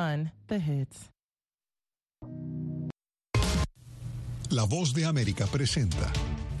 The hits. La voz de América presenta.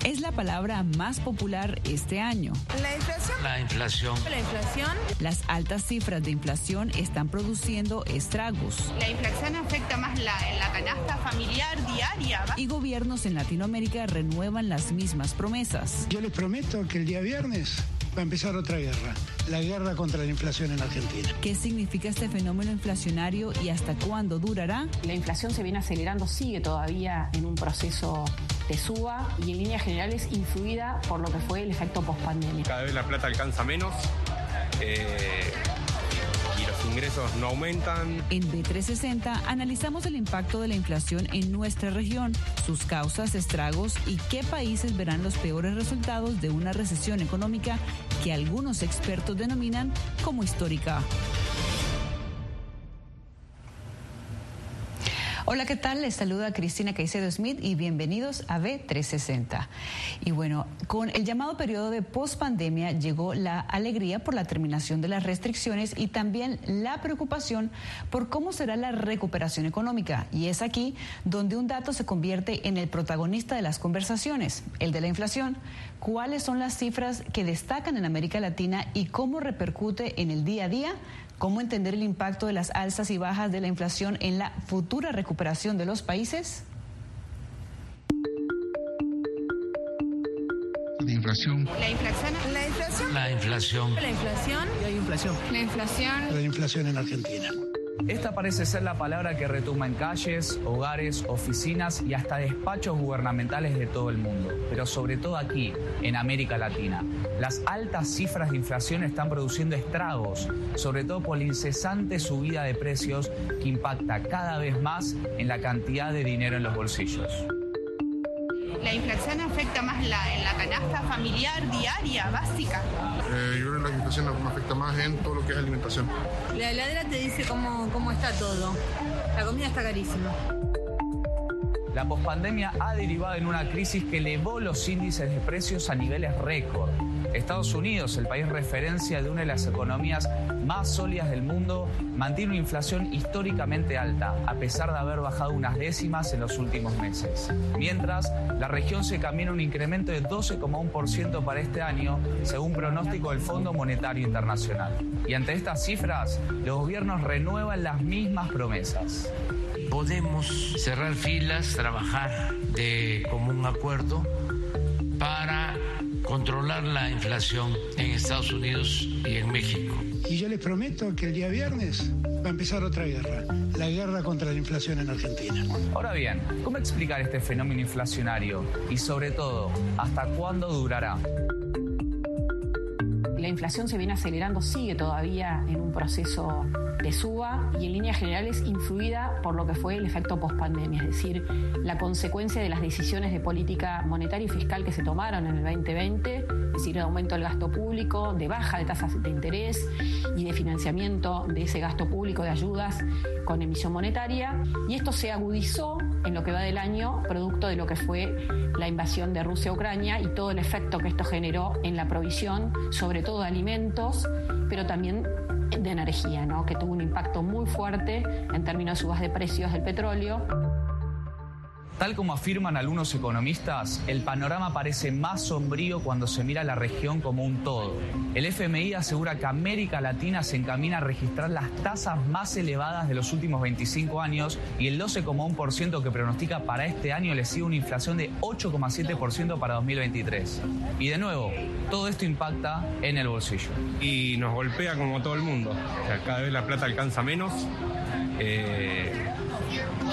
Es la palabra más popular este año. La inflación. La inflación. La inflación. Las altas cifras de inflación están produciendo estragos. La inflación afecta más la, la canasta familiar diaria. Y gobiernos en Latinoamérica renuevan las mismas promesas. Yo les prometo que el día viernes va a empezar otra guerra, la guerra contra la inflación en Argentina. ¿Qué significa este fenómeno inflacionario y hasta cuándo durará? La inflación se viene acelerando, sigue todavía en un proceso de suba y en líneas generales influida por lo que fue el efecto pospandemia. Cada vez la plata alcanza menos. Eh, y los ingresos no aumentan. En B360 analizamos el impacto de la inflación en nuestra región, sus causas, estragos y qué países verán los peores resultados de una recesión económica que algunos expertos denominan como histórica. Hola, ¿qué tal? Les saluda Cristina Caicedo Smith y bienvenidos a B360. Y bueno, con el llamado periodo de pospandemia llegó la alegría por la terminación de las restricciones y también la preocupación por cómo será la recuperación económica. Y es aquí donde un dato se convierte en el protagonista de las conversaciones, el de la inflación. ¿Cuáles son las cifras que destacan en América Latina y cómo repercute en el día a día? ¿Cómo entender el impacto de las alzas y bajas de la inflación en la futura recuperación de los países? La inflación. La inflación. La inflación. La inflación. La inflación. La inflación. La inflación en Argentina. Esta parece ser la palabra que retumba en calles, hogares, oficinas y hasta despachos gubernamentales de todo el mundo, pero sobre todo aquí, en América Latina. Las altas cifras de inflación están produciendo estragos, sobre todo por la incesante subida de precios que impacta cada vez más en la cantidad de dinero en los bolsillos. La inflación afecta más la, en la canasta familiar diaria, básica. Eh, yo creo que la inflación me afecta más en todo lo que es alimentación. La heladera te dice cómo, cómo está todo. La comida está carísima. La pospandemia ha derivado en una crisis que elevó los índices de precios a niveles récord. Estados Unidos, el país referencia de una de las economías más sólidas del mundo, mantiene una inflación históricamente alta, a pesar de haber bajado unas décimas en los últimos meses. Mientras, la región se camina un incremento de 12,1% para este año, según pronóstico del Fondo Monetario Internacional. Y ante estas cifras, los gobiernos renuevan las mismas promesas. Podemos cerrar filas, trabajar de común acuerdo para controlar la inflación en Estados Unidos y en México. Y yo les prometo que el día viernes va a empezar otra guerra, la guerra contra la inflación en Argentina. Ahora bien, ¿cómo explicar este fenómeno inflacionario? Y sobre todo, ¿hasta cuándo durará? La inflación se viene acelerando, sigue todavía en un proceso de suba y en líneas generales influida por lo que fue el efecto pospandemia, es decir, la consecuencia de las decisiones de política monetaria y fiscal que se tomaron en el 2020, es decir, el aumento del gasto público, de baja de tasas de interés y de financiamiento de ese gasto público de ayudas con emisión monetaria. Y esto se agudizó en lo que va del año, producto de lo que fue la invasión de Rusia a Ucrania y todo el efecto que esto generó en la provisión, sobre todo de alimentos, pero también de energía, ¿no? que tuvo un impacto muy fuerte en términos de subas de precios del petróleo. Tal como afirman algunos economistas, el panorama parece más sombrío cuando se mira la región como un todo. El FMI asegura que América Latina se encamina a registrar las tasas más elevadas de los últimos 25 años y el 12,1% que pronostica para este año le sigue una inflación de 8,7% para 2023. Y de nuevo, todo esto impacta en el bolsillo. Y nos golpea como todo el mundo. O sea, cada vez la plata alcanza menos. Eh,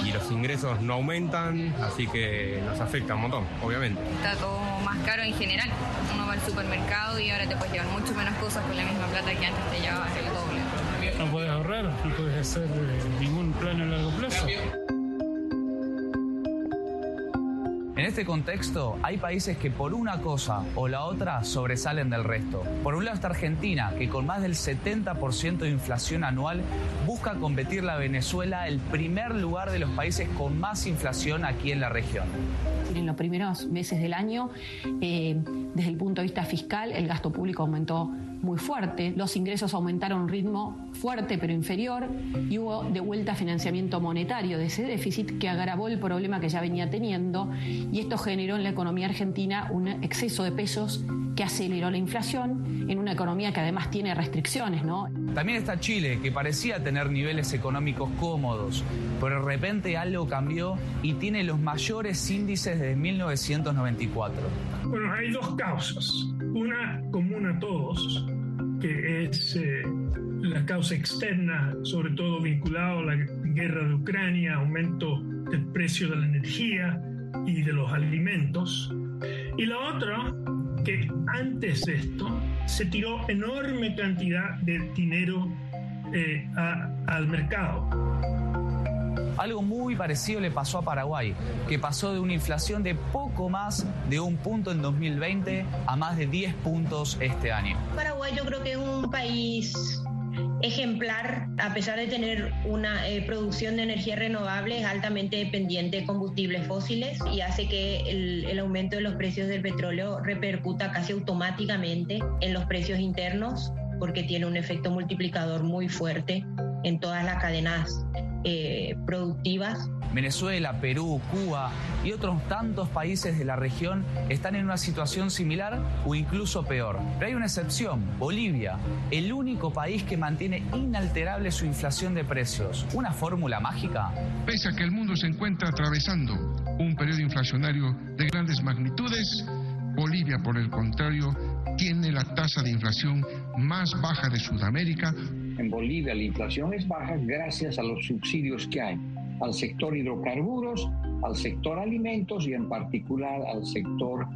y los ingresos no aumentan, así que nos afecta un montón, obviamente. Está todo más caro en general. Uno va al supermercado y ahora te puedes llevar mucho menos cosas con la misma plata que antes te llevabas el doble. No puedes ahorrar, no puedes hacer eh, ningún plan a largo plazo. En este contexto, hay países que por una cosa o la otra sobresalen del resto. Por un lado está Argentina, que con más del 70% de inflación anual busca competirle a Venezuela el primer lugar de los países con más inflación aquí en la región. En los primeros meses del año, eh, desde el punto de vista fiscal, el gasto público aumentó muy fuerte, los ingresos aumentaron a un ritmo fuerte pero inferior y hubo de vuelta financiamiento monetario de ese déficit que agravó el problema que ya venía teniendo y esto generó en la economía argentina un exceso de pesos que aceleró la inflación en una economía que además tiene restricciones, ¿no? También está Chile, que parecía tener niveles económicos cómodos, pero de repente algo cambió y tiene los mayores índices desde 1994. Bueno, hay dos causas. Una común a todos, que es eh, la causa externa, sobre todo vinculada a la guerra de Ucrania, aumento del precio de la energía y de los alimentos. Y la otra, que antes de esto se tiró enorme cantidad de dinero eh, al mercado. Algo muy parecido le pasó a Paraguay, que pasó de una inflación de poco más de un punto en 2020 a más de 10 puntos este año. Paraguay yo creo que es un país ejemplar, a pesar de tener una eh, producción de energía renovable, es altamente dependiente de combustibles fósiles y hace que el, el, aumento de los precios del petróleo repercuta casi automáticamente en los precios internos, porque tiene un efecto multiplicador muy fuerte en todas las cadenas eh, productivas. Venezuela, Perú, Cuba y otros tantos países de la región están en una situación similar o incluso peor. Pero hay una excepción, Bolivia, el único país que mantiene inalterable su inflación de precios. ¿Una fórmula mágica? Pese a que el mundo se encuentra atravesando un periodo inflacionario de grandes magnitudes, Bolivia, por el contrario, tiene la tasa de inflación más baja de Sudamérica. En Bolivia la inflación es baja gracias a los subsidios que hay al sector hidrocarburos, al sector alimentos y en particular al sector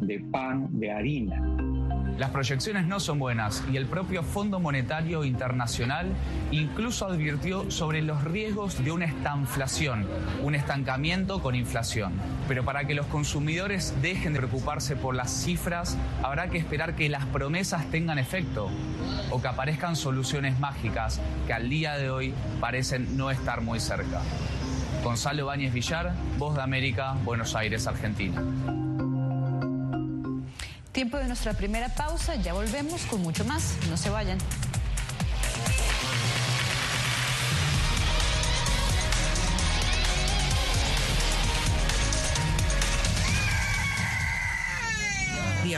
de pan, de harina. Las proyecciones no son buenas y el propio Fondo Monetario Internacional incluso advirtió sobre los riesgos de una estanflación, un estancamiento con inflación. Pero para que los consumidores dejen de preocuparse por las cifras, habrá que esperar que las promesas tengan efecto o que aparezcan soluciones mágicas que al día de hoy parecen no estar muy cerca. Gonzalo Báñez Villar, Voz de América, Buenos Aires, Argentina. Tiempo de nuestra primera pausa, ya volvemos con mucho más. No se vayan.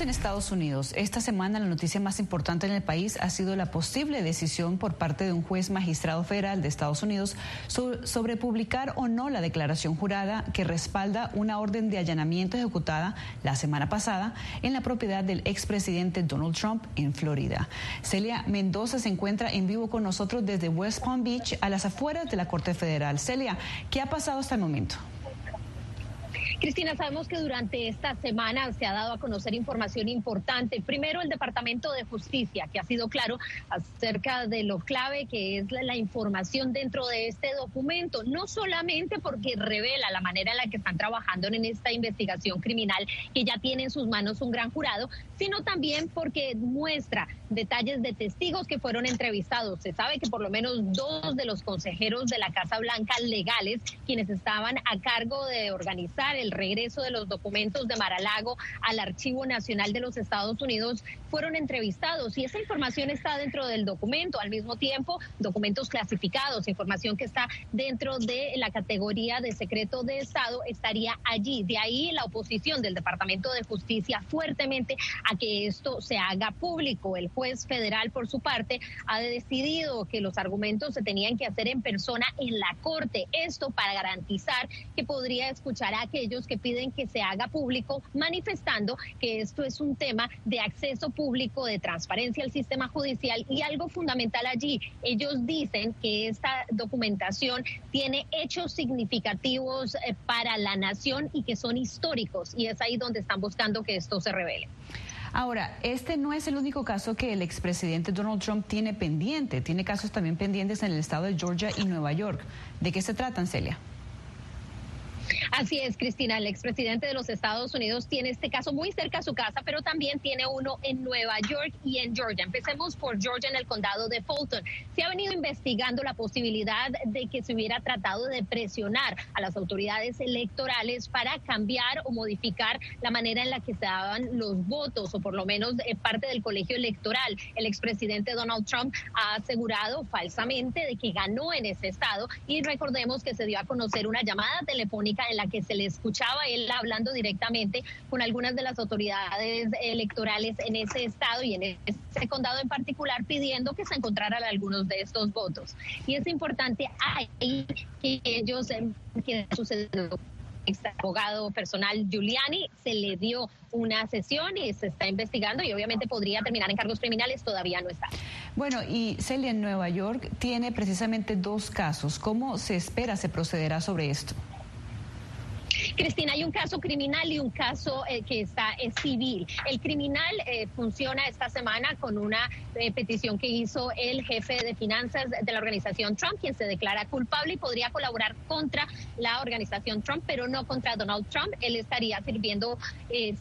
En Estados Unidos. Esta semana la noticia más importante en el país ha sido la posible decisión por parte de un juez magistrado federal de Estados Unidos sobre publicar o no la declaración jurada que respalda una orden de allanamiento ejecutada la semana pasada en la propiedad del expresidente Donald Trump en Florida. Celia Mendoza se encuentra en vivo con nosotros desde West Palm Beach, a las afueras de la Corte Federal. Celia, ¿qué ha pasado hasta el momento? Cristina, sabemos que durante esta semana se ha dado a conocer información importante. Primero, el Departamento de Justicia, que ha sido claro acerca de lo clave que es la información dentro de este documento, no solamente porque revela la manera en la que están trabajando en esta investigación criminal, que ya tiene en sus manos un gran jurado, sino también porque muestra detalles de testigos que fueron entrevistados. Se sabe que por lo menos dos de los consejeros de la Casa Blanca legales, quienes estaban a cargo de organizar el regreso de los documentos de Maralago al Archivo Nacional de los Estados Unidos fueron entrevistados y esa información está dentro del documento. Al mismo tiempo, documentos clasificados, información que está dentro de la categoría de secreto de Estado estaría allí. De ahí la oposición del Departamento de Justicia fuertemente a que esto se haga público. El juez federal, por su parte, ha decidido que los argumentos se tenían que hacer en persona en la Corte. Esto para garantizar que podría escuchar a aquellos que piden que se haga público, manifestando que esto es un tema de acceso público, de transparencia al sistema judicial y algo fundamental allí. Ellos dicen que esta documentación tiene hechos significativos eh, para la nación y que son históricos y es ahí donde están buscando que esto se revele. Ahora, este no es el único caso que el expresidente Donald Trump tiene pendiente. Tiene casos también pendientes en el estado de Georgia y Nueva York. ¿De qué se tratan, Celia? Así es, Cristina, el expresidente de los Estados Unidos tiene este caso muy cerca a su casa, pero también tiene uno en Nueva York y en Georgia. Empecemos por Georgia en el condado de Fulton. Se ha venido investigando la posibilidad de que se hubiera tratado de presionar a las autoridades electorales para cambiar o modificar la manera en la que se daban los votos, o por lo menos parte del colegio electoral. El expresidente Donald Trump ha asegurado falsamente de que ganó en ese estado y recordemos que se dio a conocer una llamada telefónica en la que se le escuchaba él hablando directamente con algunas de las autoridades electorales en ese estado y en ese condado en particular pidiendo que se encontraran algunos de estos votos. Y es importante ahí que ellos, eh, que sucedió ex abogado personal Giuliani, se le dio una sesión y se está investigando y obviamente podría terminar en cargos criminales, todavía no está. Bueno, y Celia en Nueva York tiene precisamente dos casos. ¿Cómo se espera se procederá sobre esto? Cristina, hay un caso criminal y un caso eh, que está es civil. El criminal eh, funciona esta semana con una eh, petición que hizo el jefe de finanzas de la organización Trump, quien se declara culpable y podría colaborar contra la organización Trump, pero no contra Donald Trump. Él estaría sirviendo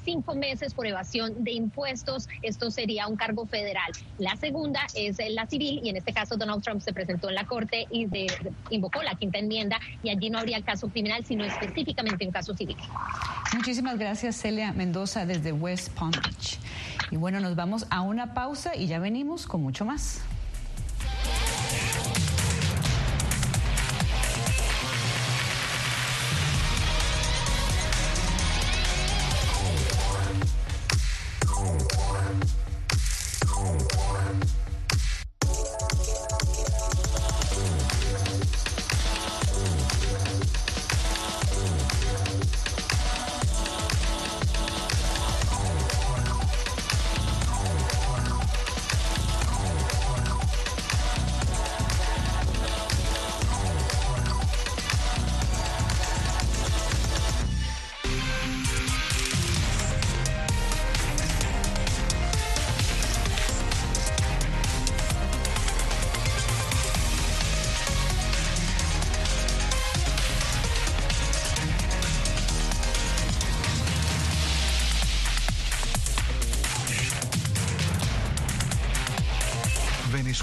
cinco meses por evasión de impuestos. Esto sería un cargo federal. La segunda es la civil y en este caso Donald Trump se presentó en la corte y de, invocó la quinta enmienda y allí no habría caso criminal, sino específicamente un caso Muchísimas gracias, Celia Mendoza, desde West Palm Beach. Y bueno, nos vamos a una pausa y ya venimos con mucho más.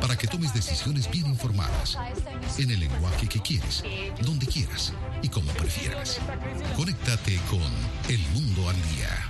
Para que tomes decisiones bien informadas. En el lenguaje que quieres, donde quieras y como prefieras. Conéctate con El Mundo al Día.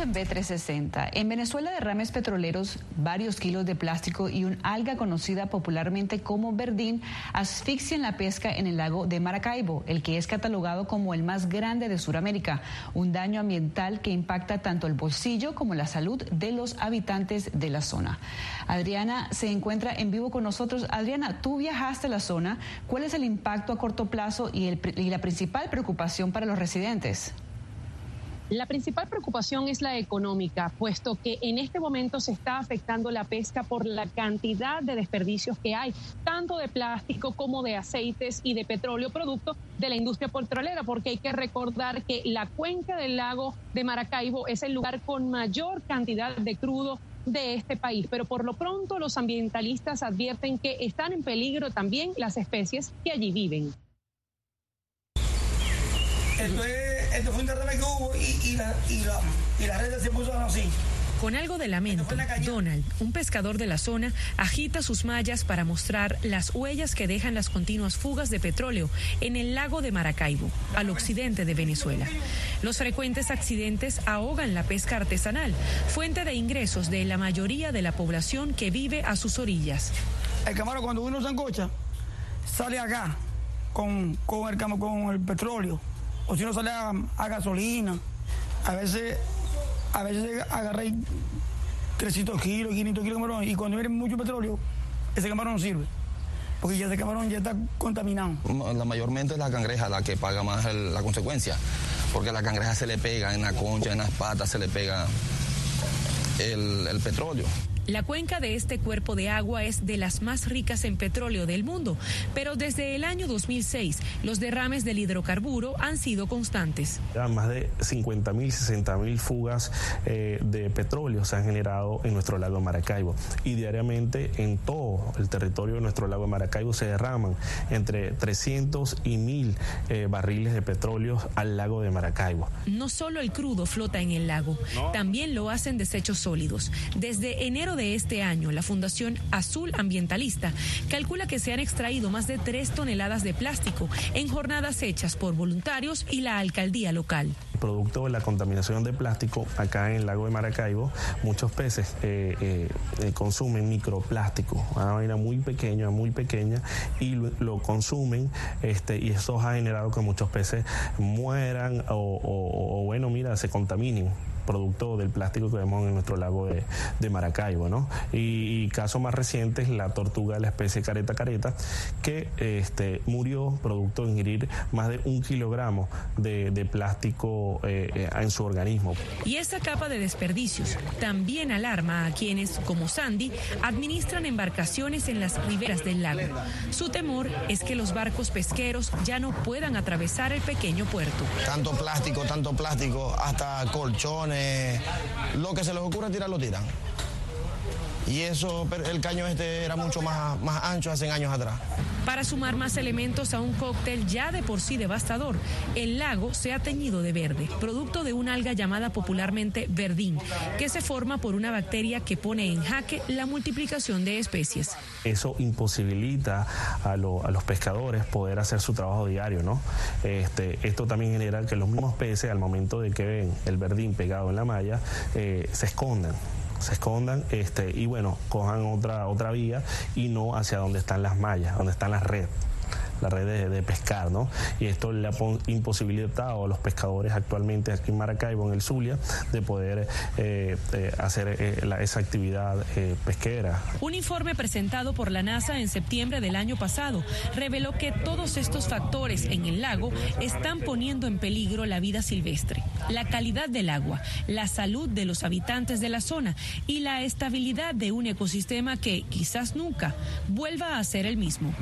En B360. En Venezuela, derrames petroleros, varios kilos de plástico y un alga conocida popularmente como verdín asfixian la pesca en el lago de Maracaibo, el que es catalogado como el más grande de Sudamérica. Un daño ambiental que impacta tanto el bolsillo como la salud de los habitantes de la zona. Adriana se encuentra en vivo con nosotros. Adriana, tú viajaste a la zona. ¿Cuál es el impacto a corto plazo y, el, y la principal preocupación para los residentes? La principal preocupación es la económica, puesto que en este momento se está afectando la pesca por la cantidad de desperdicios que hay, tanto de plástico como de aceites y de petróleo, producto de la industria petrolera, porque hay que recordar que la cuenca del lago de Maracaibo es el lugar con mayor cantidad de crudo de este país. Pero por lo pronto los ambientalistas advierten que están en peligro también las especies que allí viven. Esto fue un derrame que hubo y, y, la, y, la, y las redes se puso así. Con algo de lamento, Donald, un pescador de la zona, agita sus mallas para mostrar las huellas que dejan las continuas fugas de petróleo en el lago de Maracaibo, al occidente de Venezuela. Los frecuentes accidentes ahogan la pesca artesanal, fuente de ingresos de la mayoría de la población que vive a sus orillas. El camarón cuando uno se ancocha, sale acá con, con, el, con el petróleo o si no sale a, gasolina. A veces, a veces agarré 300 kilos, 500 kilos de camarón y cuando viene mucho petróleo, ese camarón no sirve. Porque ya ese camarón ya está contaminado. La mayormente es la cangreja la que paga más la consecuencia. Porque a la cangreja se le pega en la concha, en las patas, se le pega el petróleo. La cuenca de este cuerpo de agua es de las más ricas en petróleo del mundo, pero desde el año 2006 los derrames del hidrocarburo han sido constantes. Más de 50 mil, 60 mil fugas eh, de petróleo se han generado en nuestro lago Maracaibo y diariamente en todo el territorio de nuestro lago Maracaibo se derraman entre 300 y 1000 eh, barriles de petróleo al lago de Maracaibo. No solo el crudo flota en el lago, no. también lo hacen desechos sólidos. Desde enero de este año, la Fundación Azul Ambientalista calcula que se han extraído más de tres toneladas de plástico en jornadas hechas por voluntarios y la alcaldía local. Producto de la contaminación de plástico acá en el lago de Maracaibo, muchos peces eh, eh, consumen microplástico, una vaina muy pequeña, muy pequeña, y lo, consumen, este, y eso ha generado que muchos peces mueran o bueno, mira, se contaminen producto del plástico que vemos en nuestro lago de, de Maracaibo. ¿no? Y, y, caso más reciente es la tortuga de la especie careta careta, que este, murió producto de ingerir más de un kilogramo de, de plástico eh, en su organismo. Y esta capa de desperdicios también alarma a quienes, como Sandy, administran embarcaciones en las riberas del lago. Su temor es que los barcos pesqueros ya no puedan atravesar el pequeño puerto. Tanto plástico, tanto plástico, hasta colchones lo que se les ocurre tirar lo tiran. Y eso, el caño este era mucho más, más ancho hace años atrás. Para sumar más elementos a un cóctel ya de por sí devastador, el lago se ha teñido de verde, producto de una alga llamada popularmente verdín, que se forma por una bacteria que pone en jaque la multiplicación de especies. Eso imposibilita a, lo, a los pescadores poder hacer su trabajo diario, ¿no? Este, esto también genera que los mismos peces, al momento de que ven el verdín pegado en la malla, eh, se esconden se escondan este, y bueno, cojan otra, otra vía y no hacia donde están las mallas, donde están las redes. La red de, pescar, ¿no? Y esto le ha imposibilitado a los pescadores actualmente aquí en Maracaibo, en el Zulia, de poder eh, eh, hacer esa actividad pesquera. Un informe presentado por la NASA en septiembre del año pasado reveló que todos estos factores en el lago están poniendo en peligro la vida silvestre, la calidad del agua, la salud de los habitantes de la zona y la estabilidad de un ecosistema que quizás nunca vuelva a ser el mismo.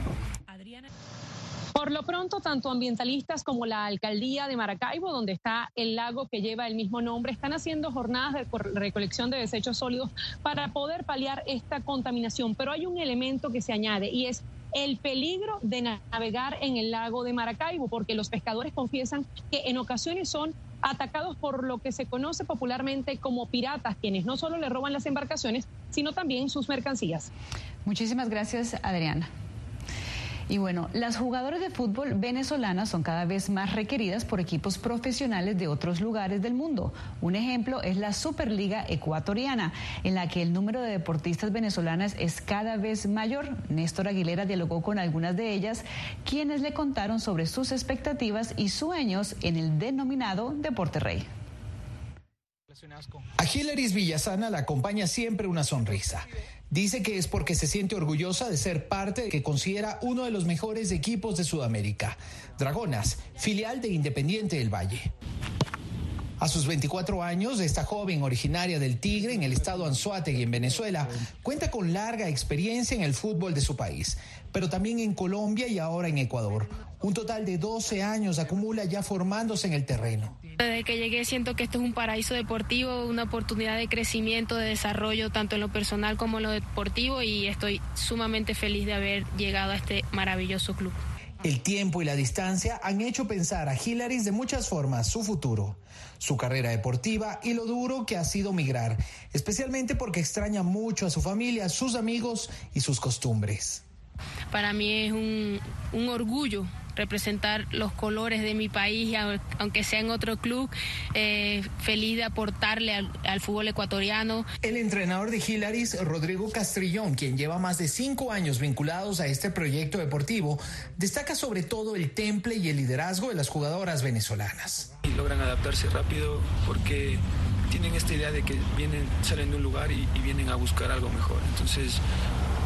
Por lo pronto, tanto ambientalistas como la alcaldía de Maracaibo, donde está el lago que lleva el mismo nombre, están haciendo jornadas de recolección de desechos sólidos para poder paliar esta contaminación. Pero hay un elemento que se añade y es el peligro de navegar en el lago de Maracaibo, porque los pescadores confiesan que en ocasiones son atacados por lo que se conoce popularmente como piratas, quienes no solo le roban las embarcaciones, sino también sus mercancías. Muchísimas gracias, Adriana. Y bueno, las jugadoras de fútbol venezolanas son cada vez más requeridas por equipos profesionales de otros lugares del mundo. Un ejemplo es la Superliga Ecuatoriana, en la que el número de deportistas venezolanas es cada vez mayor. Néstor Aguilera dialogó con algunas de ellas, quienes le contaron sobre sus expectativas y sueños en el denominado Deporte Rey. A Hilaris Villasana la acompaña siempre una sonrisa. Dice que es porque se siente orgullosa de ser parte de que considera uno de los mejores equipos de Sudamérica, Dragonas, filial de Independiente del Valle. A sus 24 años, esta joven originaria del Tigre en el estado Anzuategui en Venezuela cuenta con larga experiencia en el fútbol de su país, pero también en Colombia y ahora en Ecuador. Un total de 12 años acumula ya formándose en el terreno. Desde que llegué siento que esto es un paraíso deportivo, una oportunidad de crecimiento, de desarrollo, tanto en lo personal como en lo deportivo y estoy sumamente feliz de haber llegado a este maravilloso club. El tiempo y la distancia han hecho pensar a Hilaris de muchas formas su futuro, su carrera deportiva y lo duro que ha sido migrar, especialmente porque extraña mucho a su familia, sus amigos y sus costumbres. Para mí es un, un orgullo representar los colores de mi país, aunque sea en otro club, eh, feliz de aportarle al, fútbol ecuatoriano. El entrenador de Hilaris, Rodrigo Castrillón, quien lleva más de cinco años vinculados a este proyecto deportivo, destaca sobre todo el temple y el liderazgo de las jugadoras venezolanas. Logran adaptarse rápido porque tienen esta idea de que vienen, salen de un lugar y, y vienen a buscar algo mejor. Entonces,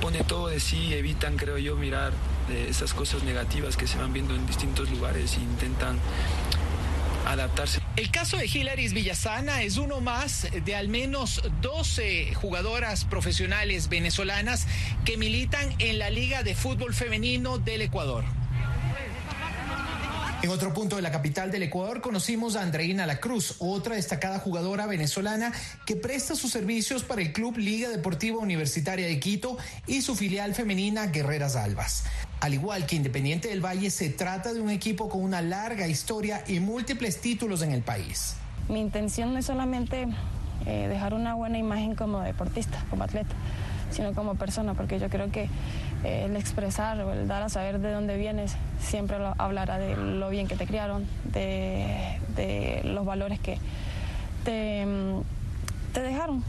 pone todo de sí, evitan, creo yo, mirar de esas cosas negativas que se van viendo en distintos lugares e intentan adaptarse. El caso de Hilaris Villasana es uno más de al menos 12 jugadoras profesionales venezolanas que militan en la Liga de Fútbol Femenino del Ecuador. En otro punto de la capital del Ecuador conocimos a Andreina La Cruz, otra destacada jugadora venezolana que presta sus servicios para el Club Liga Deportiva Universitaria de Quito y su filial femenina Guerreras Albas. Al igual que Independiente del Valle, se trata de un equipo con una larga historia y múltiples títulos en el país. Mi intención no es solamente eh, dejar una buena imagen como deportista, como atleta, sino como persona, porque yo creo que eh, el expresar o el dar a saber de dónde vienes siempre hablará de lo bien que te criaron, de, los valores que te, te dejaron.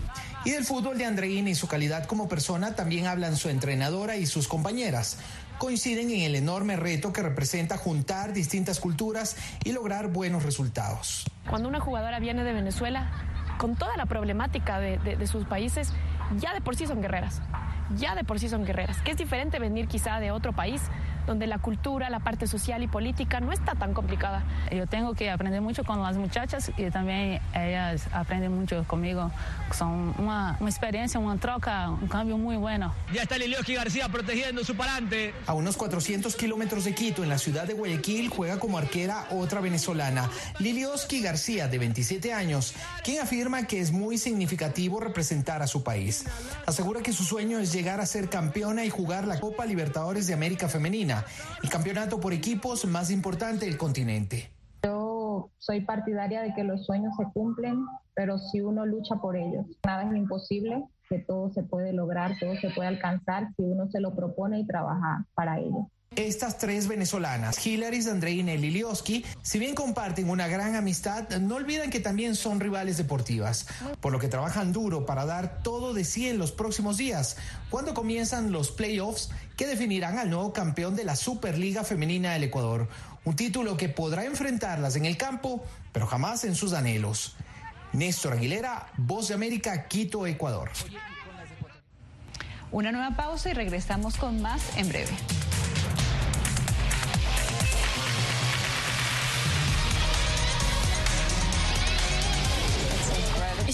Y del fútbol de Andreina y su calidad como persona también hablan su entrenadora y sus compañeras. Coinciden en el enorme reto que representa juntar distintas culturas y lograr buenos resultados. Cuando una jugadora viene de Venezuela, con toda la problemática de sus países, ya de por sí son guerreras, ya de por sí son guerreras, que es diferente venir quizá de otro país donde la cultura, la parte social y política no está tan complicada. Yo tengo que aprender mucho con las muchachas y también ellas aprenden mucho conmigo. Son una, experiencia, una troca, un cambio muy bueno. Ya está Lilioski García protegiendo su parante. A unos 400 kilómetros de Quito, en la ciudad de Guayaquil, juega como arquera otra venezolana, Lilioski García, de 27 años, quien afirma que es muy significativo representar a su país. Asegura que su sueño es llegar a ser campeona y jugar la Copa Libertadores de América Femenina el campeonato por equipos más importante del continente. Yo soy partidaria de que los sueños se cumplen, pero si uno lucha por ellos, nada es imposible, que todo se puede lograr, todo se puede alcanzar si uno se lo propone y trabaja para ello. Estas tres venezolanas, Hilary, Andreina y Lilioski, si bien comparten una gran amistad, no olvidan que también son rivales deportivas, por lo que trabajan duro para dar todo de sí en los próximos días, cuando comienzan los playoffs que definirán al nuevo campeón de la Superliga Femenina del Ecuador, un título que podrá enfrentarlas en el campo, pero jamás en sus anhelos. Néstor Aguilera, Voz de América, Quito, Ecuador. Una nueva pausa y regresamos con más en breve.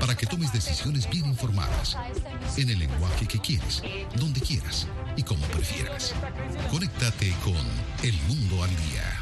Para que tomes decisiones bien informadas. En el lenguaje que quieres, donde quieras y como prefieras. Conéctate con El Mundo al Día.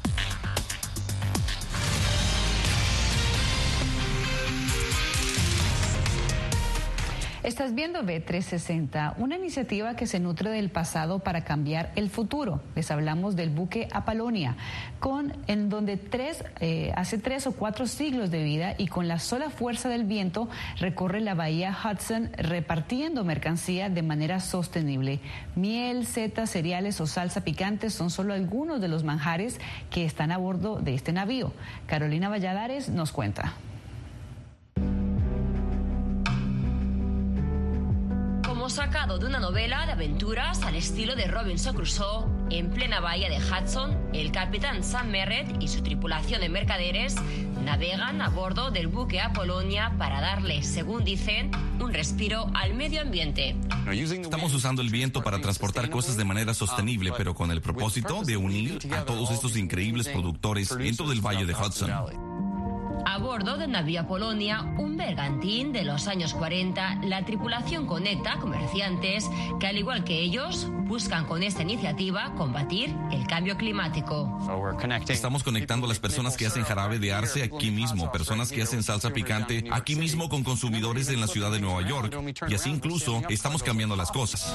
Estás viendo B360, una iniciativa que se nutre del pasado para cambiar el futuro. Les hablamos del buque Apalonia, con, en donde tres, eh, hace tres o cuatro siglos de vida y con la sola fuerza del viento recorre la bahía Hudson repartiendo mercancía de manera sostenible. Miel, setas, cereales o salsa picante son solo algunos de los manjares que están a bordo de este navío. Carolina Valladares nos cuenta. Sacado de una novela de aventuras al estilo de Robinson Crusoe, en plena bahía de Hudson, el capitán Sam Merritt y su tripulación de mercaderes navegan a bordo del buque Apolonia para darle, según dicen, un respiro al medio ambiente. Estamos usando el viento para transportar cosas de manera sostenible, pero con el propósito de unir a todos estos increíbles productores en todo el Valle de Hudson. A bordo del navío Polonia, un bergantín de los años 40, la tripulación conecta comerciantes que, al igual que ellos, buscan con esta iniciativa combatir el cambio climático. Estamos conectando a las personas que hacen jarabe de arce aquí mismo, personas que hacen salsa picante aquí mismo con consumidores en la ciudad de Nueva York. Y así incluso estamos cambiando las cosas.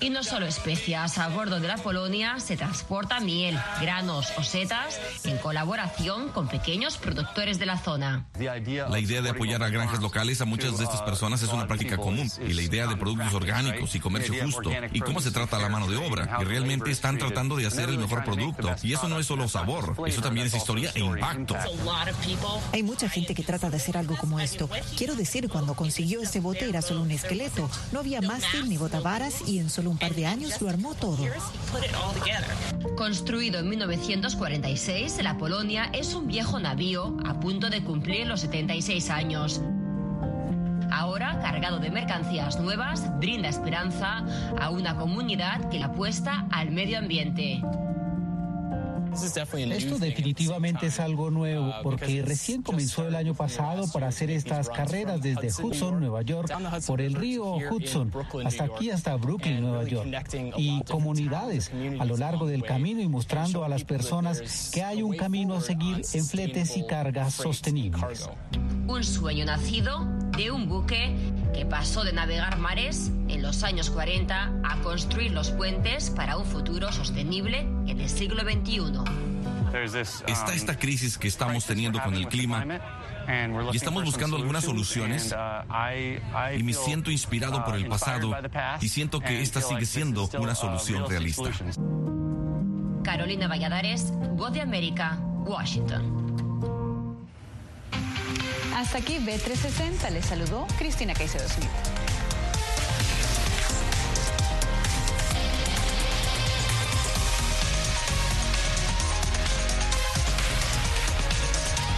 Y no solo especias, a bordo de la Polonia se transporta miel, granos o setas en colaboración con pequeños productores de la zona. La idea de apoyar a granjas locales a muchas de estas personas es una práctica común y la idea de productos orgánicos y comercio justo y cómo se trata la mano de obra, que realmente están tratando de hacer el mejor producto. Y eso no es solo sabor, eso también es historia e impacto. Hay mucha gente que trata de hacer algo como esto. Quiero decir, cuando consiguió este bote era solo un esqueleto, no había mástil ni botavaras y en un par de años lo armó todo. Construido en 1946, la Polonia es un viejo navío a punto de cumplir los 76 años. Ahora, cargado de mercancías nuevas, brinda esperanza a una comunidad que la apuesta al medio ambiente. Esto definitivamente es algo nuevo porque recién comenzó el año pasado para hacer estas carreras desde Hudson, Nueva York, por el río Hudson, hasta aquí, hasta Brooklyn, Nueva York, y comunidades a lo largo del camino y mostrando a las personas que hay un camino a seguir en fletes y cargas sostenibles. Un sueño nacido de un buque que pasó de navegar mares en los años 40 a construir los puentes para un futuro sostenible en el siglo XXI. Está esta crisis que estamos teniendo con el clima y estamos buscando algunas soluciones y me siento inspirado por el pasado y siento que esta sigue siendo una solución realista. Carolina Valladares, Voz de América, Washington. Hasta aquí B360. Les saludó Cristina Caicedo Smith.